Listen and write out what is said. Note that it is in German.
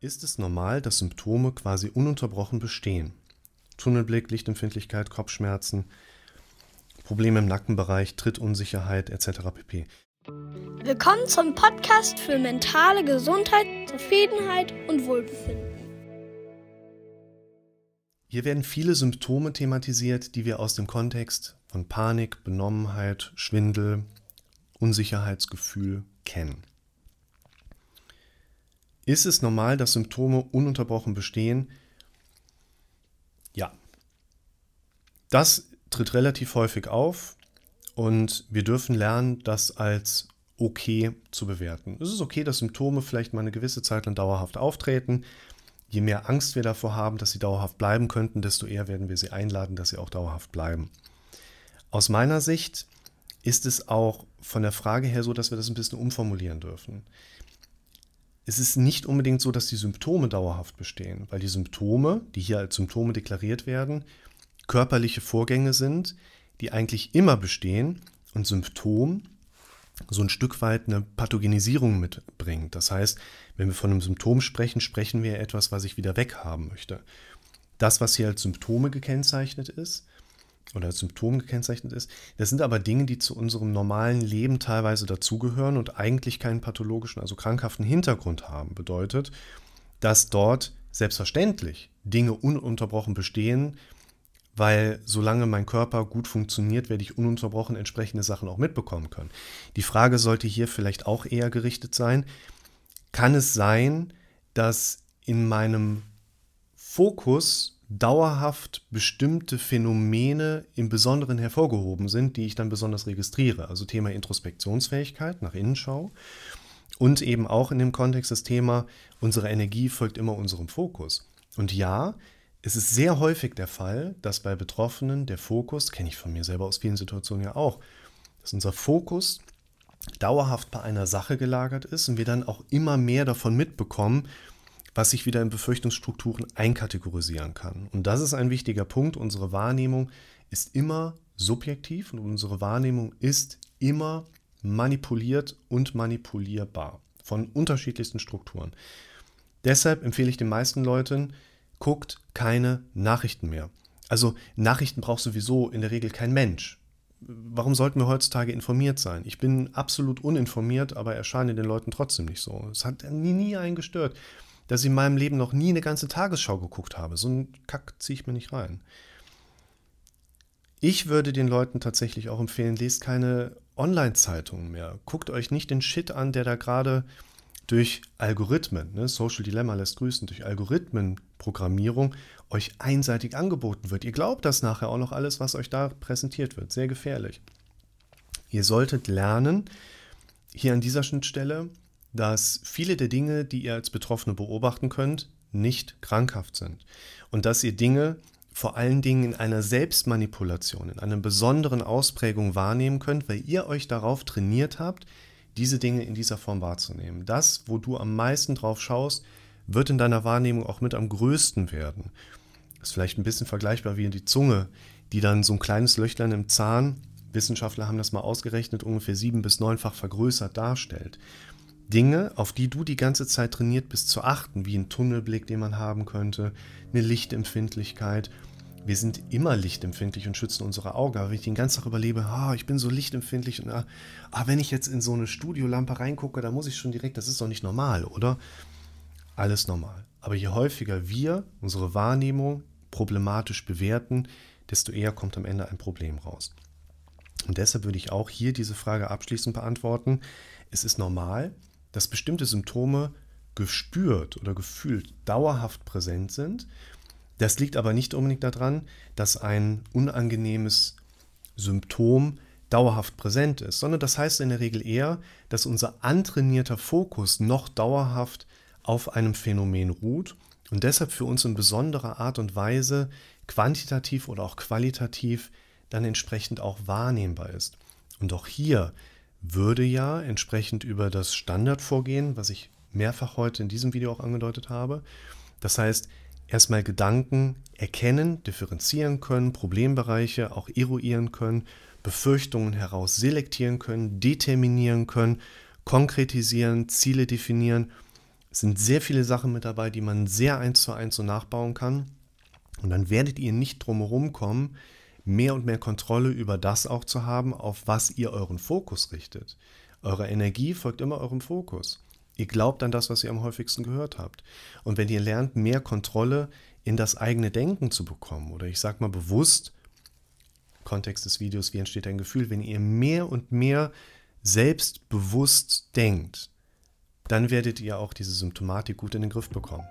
ist es normal, dass Symptome quasi ununterbrochen bestehen. Tunnelblick, Lichtempfindlichkeit, Kopfschmerzen, Probleme im Nackenbereich, Trittunsicherheit etc. pp. Willkommen zum Podcast für mentale Gesundheit, Zufriedenheit und Wohlbefinden. Hier werden viele Symptome thematisiert, die wir aus dem Kontext von Panik, Benommenheit, Schwindel, Unsicherheitsgefühl kennen. Ist es normal, dass Symptome ununterbrochen bestehen? Ja. Das tritt relativ häufig auf und wir dürfen lernen, das als okay zu bewerten. Es ist okay, dass Symptome vielleicht mal eine gewisse Zeit lang dauerhaft auftreten. Je mehr Angst wir davor haben, dass sie dauerhaft bleiben könnten, desto eher werden wir sie einladen, dass sie auch dauerhaft bleiben. Aus meiner Sicht ist es auch von der Frage her so, dass wir das ein bisschen umformulieren dürfen es ist nicht unbedingt so, dass die Symptome dauerhaft bestehen, weil die Symptome, die hier als Symptome deklariert werden, körperliche Vorgänge sind, die eigentlich immer bestehen und Symptom so ein Stück weit eine Pathogenisierung mitbringt. Das heißt, wenn wir von einem Symptom sprechen, sprechen wir etwas, was ich wieder weghaben möchte. Das, was hier als Symptome gekennzeichnet ist, oder Symptom gekennzeichnet ist. Das sind aber Dinge, die zu unserem normalen Leben teilweise dazugehören und eigentlich keinen pathologischen, also krankhaften Hintergrund haben. Bedeutet, dass dort selbstverständlich Dinge ununterbrochen bestehen, weil solange mein Körper gut funktioniert, werde ich ununterbrochen entsprechende Sachen auch mitbekommen können. Die Frage sollte hier vielleicht auch eher gerichtet sein, kann es sein, dass in meinem Fokus dauerhaft bestimmte Phänomene im Besonderen hervorgehoben sind, die ich dann besonders registriere. Also Thema Introspektionsfähigkeit nach Innenschau und eben auch in dem Kontext das Thema, unsere Energie folgt immer unserem Fokus. Und ja, es ist sehr häufig der Fall, dass bei Betroffenen der Fokus, kenne ich von mir selber aus vielen Situationen ja auch, dass unser Fokus dauerhaft bei einer Sache gelagert ist und wir dann auch immer mehr davon mitbekommen was sich wieder in Befürchtungsstrukturen einkategorisieren kann. Und das ist ein wichtiger Punkt. Unsere Wahrnehmung ist immer subjektiv und unsere Wahrnehmung ist immer manipuliert und manipulierbar von unterschiedlichsten Strukturen. Deshalb empfehle ich den meisten Leuten, guckt keine Nachrichten mehr. Also Nachrichten braucht sowieso in der Regel kein Mensch. Warum sollten wir heutzutage informiert sein? Ich bin absolut uninformiert, aber erscheine den Leuten trotzdem nicht so. Es hat nie, nie einen gestört dass ich in meinem Leben noch nie eine ganze Tagesschau geguckt habe. So einen Kack ziehe ich mir nicht rein. Ich würde den Leuten tatsächlich auch empfehlen, lest keine Online-Zeitungen mehr. Guckt euch nicht den Shit an, der da gerade durch Algorithmen, ne, Social Dilemma lässt grüßen, durch Algorithmenprogrammierung euch einseitig angeboten wird. Ihr glaubt das nachher auch noch alles, was euch da präsentiert wird. Sehr gefährlich. Ihr solltet lernen, hier an dieser Schnittstelle dass viele der Dinge, die ihr als Betroffene beobachten könnt, nicht krankhaft sind. Und dass ihr Dinge vor allen Dingen in einer Selbstmanipulation, in einer besonderen Ausprägung wahrnehmen könnt, weil ihr euch darauf trainiert habt, diese Dinge in dieser Form wahrzunehmen. Das, wo du am meisten drauf schaust, wird in deiner Wahrnehmung auch mit am größten werden. Das ist vielleicht ein bisschen vergleichbar wie die Zunge, die dann so ein kleines Löchlein im Zahn, Wissenschaftler haben das mal ausgerechnet, ungefähr sieben bis neunfach vergrößert darstellt. Dinge, auf die du die ganze Zeit trainiert bist zu achten, wie ein Tunnelblick, den man haben könnte, eine Lichtempfindlichkeit. Wir sind immer lichtempfindlich und schützen unsere Augen. Aber wenn ich den ganzen Tag überlebe, ah, ich bin so lichtempfindlich und ah, ah, wenn ich jetzt in so eine Studiolampe reingucke, da muss ich schon direkt, das ist doch nicht normal, oder? Alles normal. Aber je häufiger wir unsere Wahrnehmung problematisch bewerten, desto eher kommt am Ende ein Problem raus. Und deshalb würde ich auch hier diese Frage abschließend beantworten. Es ist normal, dass bestimmte Symptome gespürt oder gefühlt dauerhaft präsent sind. Das liegt aber nicht unbedingt daran, dass ein unangenehmes Symptom dauerhaft präsent ist, sondern das heißt in der Regel eher, dass unser antrainierter Fokus noch dauerhaft auf einem Phänomen ruht und deshalb für uns in besonderer Art und Weise quantitativ oder auch qualitativ dann entsprechend auch wahrnehmbar ist. Und auch hier würde ja entsprechend über das Standardvorgehen, was ich mehrfach heute in diesem Video auch angedeutet habe, das heißt, erstmal Gedanken erkennen, differenzieren können, Problembereiche auch eruieren können, Befürchtungen heraus selektieren können, determinieren können, konkretisieren, Ziele definieren Es sind sehr viele Sachen mit dabei, die man sehr eins zu eins so nachbauen kann. Und dann werdet ihr nicht drumherum kommen, mehr und mehr Kontrolle über das auch zu haben, auf was ihr euren Fokus richtet. Eure Energie folgt immer eurem Fokus. Ihr glaubt an das, was ihr am häufigsten gehört habt. Und wenn ihr lernt, mehr Kontrolle in das eigene Denken zu bekommen, oder ich sage mal bewusst, Kontext des Videos, wie entsteht ein Gefühl, wenn ihr mehr und mehr selbstbewusst denkt, dann werdet ihr auch diese Symptomatik gut in den Griff bekommen.